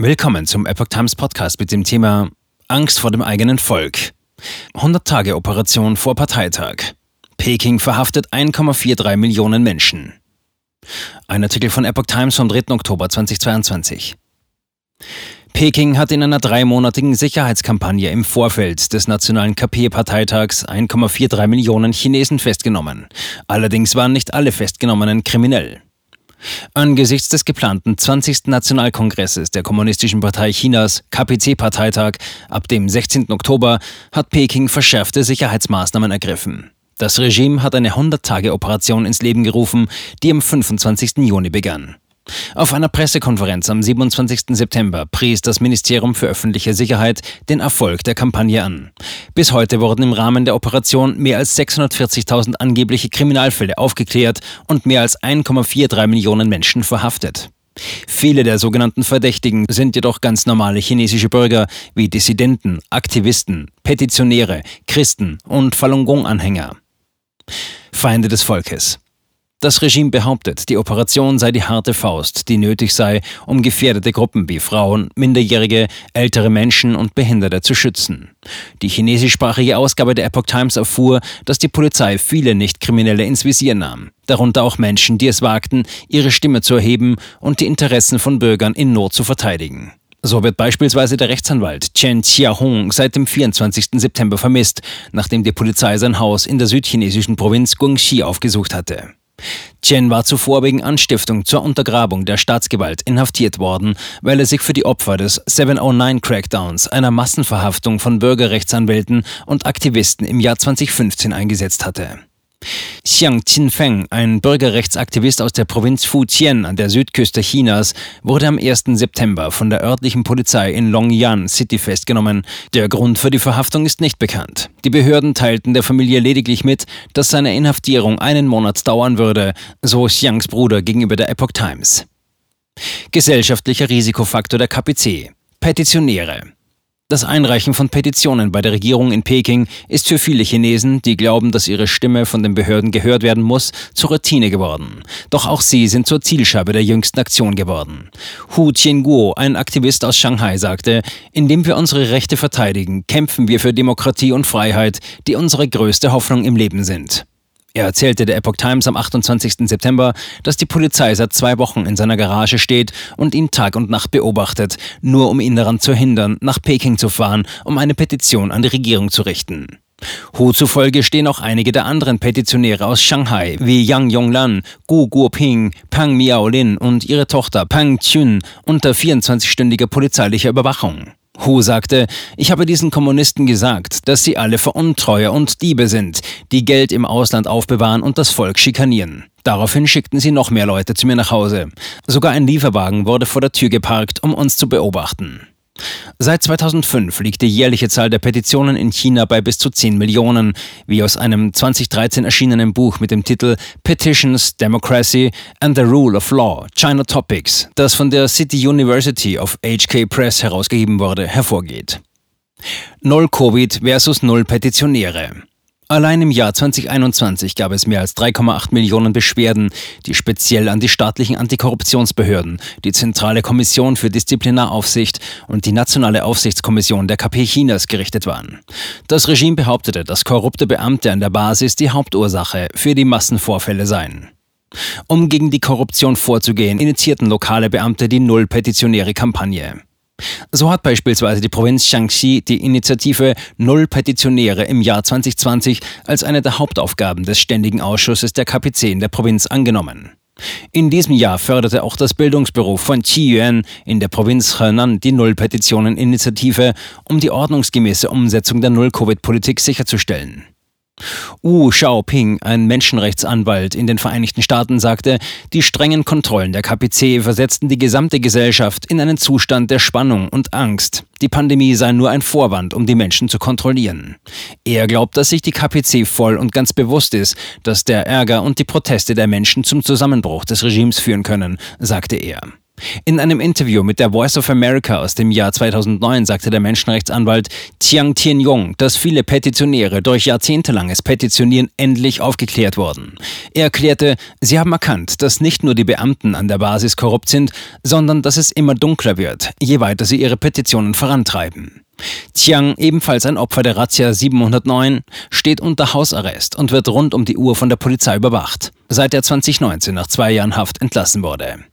Willkommen zum Epoch Times Podcast mit dem Thema Angst vor dem eigenen Volk. 100 Tage Operation vor Parteitag. Peking verhaftet 1,43 Millionen Menschen. Ein Artikel von Epoch Times vom 3. Oktober 2022. Peking hat in einer dreimonatigen Sicherheitskampagne im Vorfeld des nationalen KP-Parteitags 1,43 Millionen Chinesen festgenommen. Allerdings waren nicht alle Festgenommenen kriminell. Angesichts des geplanten 20. Nationalkongresses der Kommunistischen Partei Chinas, KPC-Parteitag, ab dem 16. Oktober hat Peking verschärfte Sicherheitsmaßnahmen ergriffen. Das Regime hat eine 100-Tage-Operation ins Leben gerufen, die am 25. Juni begann. Auf einer Pressekonferenz am 27. September pries das Ministerium für öffentliche Sicherheit den Erfolg der Kampagne an. Bis heute wurden im Rahmen der Operation mehr als 640.000 angebliche Kriminalfälle aufgeklärt und mehr als 1,43 Millionen Menschen verhaftet. Viele der sogenannten Verdächtigen sind jedoch ganz normale chinesische Bürger wie Dissidenten, Aktivisten, Petitionäre, Christen und Falun Gong-Anhänger. Feinde des Volkes. Das Regime behauptet, die Operation sei die harte Faust, die nötig sei, um gefährdete Gruppen wie Frauen, Minderjährige, ältere Menschen und Behinderte zu schützen. Die chinesischsprachige Ausgabe der Epoch Times erfuhr, dass die Polizei viele Nicht-Kriminelle ins Visier nahm, darunter auch Menschen, die es wagten, ihre Stimme zu erheben und die Interessen von Bürgern in Not zu verteidigen. So wird beispielsweise der Rechtsanwalt Chen Chiahong seit dem 24. September vermisst, nachdem die Polizei sein Haus in der südchinesischen Provinz Guangxi aufgesucht hatte. Chen war zuvor wegen Anstiftung zur Untergrabung der Staatsgewalt inhaftiert worden, weil er sich für die Opfer des 709 Crackdowns, einer Massenverhaftung von Bürgerrechtsanwälten und Aktivisten im Jahr 2015 eingesetzt hatte. Xiang Qinfeng, ein Bürgerrechtsaktivist aus der Provinz Fujian an der Südküste Chinas, wurde am 1. September von der örtlichen Polizei in Longyan City festgenommen. Der Grund für die Verhaftung ist nicht bekannt. Die Behörden teilten der Familie lediglich mit, dass seine Inhaftierung einen Monat dauern würde, so Xiangs Bruder gegenüber der Epoch Times. Gesellschaftlicher Risikofaktor der KPC. Petitionäre. Das Einreichen von Petitionen bei der Regierung in Peking ist für viele Chinesen, die glauben, dass ihre Stimme von den Behörden gehört werden muss, zur Routine geworden. Doch auch sie sind zur Zielscheibe der jüngsten Aktion geworden. Hu Tianguo, ein Aktivist aus Shanghai, sagte, indem wir unsere Rechte verteidigen, kämpfen wir für Demokratie und Freiheit, die unsere größte Hoffnung im Leben sind. Er erzählte der Epoch Times am 28. September, dass die Polizei seit zwei Wochen in seiner Garage steht und ihn Tag und Nacht beobachtet, nur um ihn daran zu hindern, nach Peking zu fahren, um eine Petition an die Regierung zu richten. Hu zufolge stehen auch einige der anderen Petitionäre aus Shanghai, wie Yang Yonglan, Gu Guoping, Pang Miaolin und ihre Tochter Pang Chun unter 24-stündiger polizeilicher Überwachung. Hu sagte, ich habe diesen Kommunisten gesagt, dass sie alle Veruntreuer und Diebe sind, die Geld im Ausland aufbewahren und das Volk schikanieren. Daraufhin schickten sie noch mehr Leute zu mir nach Hause. Sogar ein Lieferwagen wurde vor der Tür geparkt, um uns zu beobachten. Seit 2005 liegt die jährliche Zahl der Petitionen in China bei bis zu 10 Millionen, wie aus einem 2013 erschienenen Buch mit dem Titel Petitions, Democracy and the Rule of Law, China Topics, das von der City University of HK Press herausgegeben wurde, hervorgeht. Null Covid versus Null Petitionäre. Allein im Jahr 2021 gab es mehr als 3,8 Millionen Beschwerden, die speziell an die staatlichen Antikorruptionsbehörden, die Zentrale Kommission für Disziplinaraufsicht und die Nationale Aufsichtskommission der KP Chinas gerichtet waren. Das Regime behauptete, dass korrupte Beamte an der Basis die Hauptursache für die Massenvorfälle seien. Um gegen die Korruption vorzugehen, initiierten lokale Beamte die Null-Petitionäre Kampagne. So hat beispielsweise die Provinz Shaanxi die Initiative Null Petitionäre im Jahr 2020 als eine der Hauptaufgaben des Ständigen Ausschusses der KPC in der Provinz angenommen. In diesem Jahr förderte auch das Bildungsbüro von Qiyuan in der Provinz Henan die Null-Petitionen-Initiative, um die ordnungsgemäße Umsetzung der Null-Covid-Politik sicherzustellen. Wu Xiaoping, ein Menschenrechtsanwalt in den Vereinigten Staaten, sagte, die strengen Kontrollen der KPC versetzten die gesamte Gesellschaft in einen Zustand der Spannung und Angst. Die Pandemie sei nur ein Vorwand, um die Menschen zu kontrollieren. Er glaubt, dass sich die KPC voll und ganz bewusst ist, dass der Ärger und die Proteste der Menschen zum Zusammenbruch des Regimes führen können, sagte er. In einem Interview mit der Voice of America aus dem Jahr 2009 sagte der Menschenrechtsanwalt Chiang Tien-Yong, dass viele Petitionäre durch jahrzehntelanges Petitionieren endlich aufgeklärt wurden. Er erklärte, sie haben erkannt, dass nicht nur die Beamten an der Basis korrupt sind, sondern dass es immer dunkler wird, je weiter sie ihre Petitionen vorantreiben. Chiang, ebenfalls ein Opfer der Razzia 709, steht unter Hausarrest und wird rund um die Uhr von der Polizei überwacht, seit er 2019 nach zwei Jahren Haft entlassen wurde.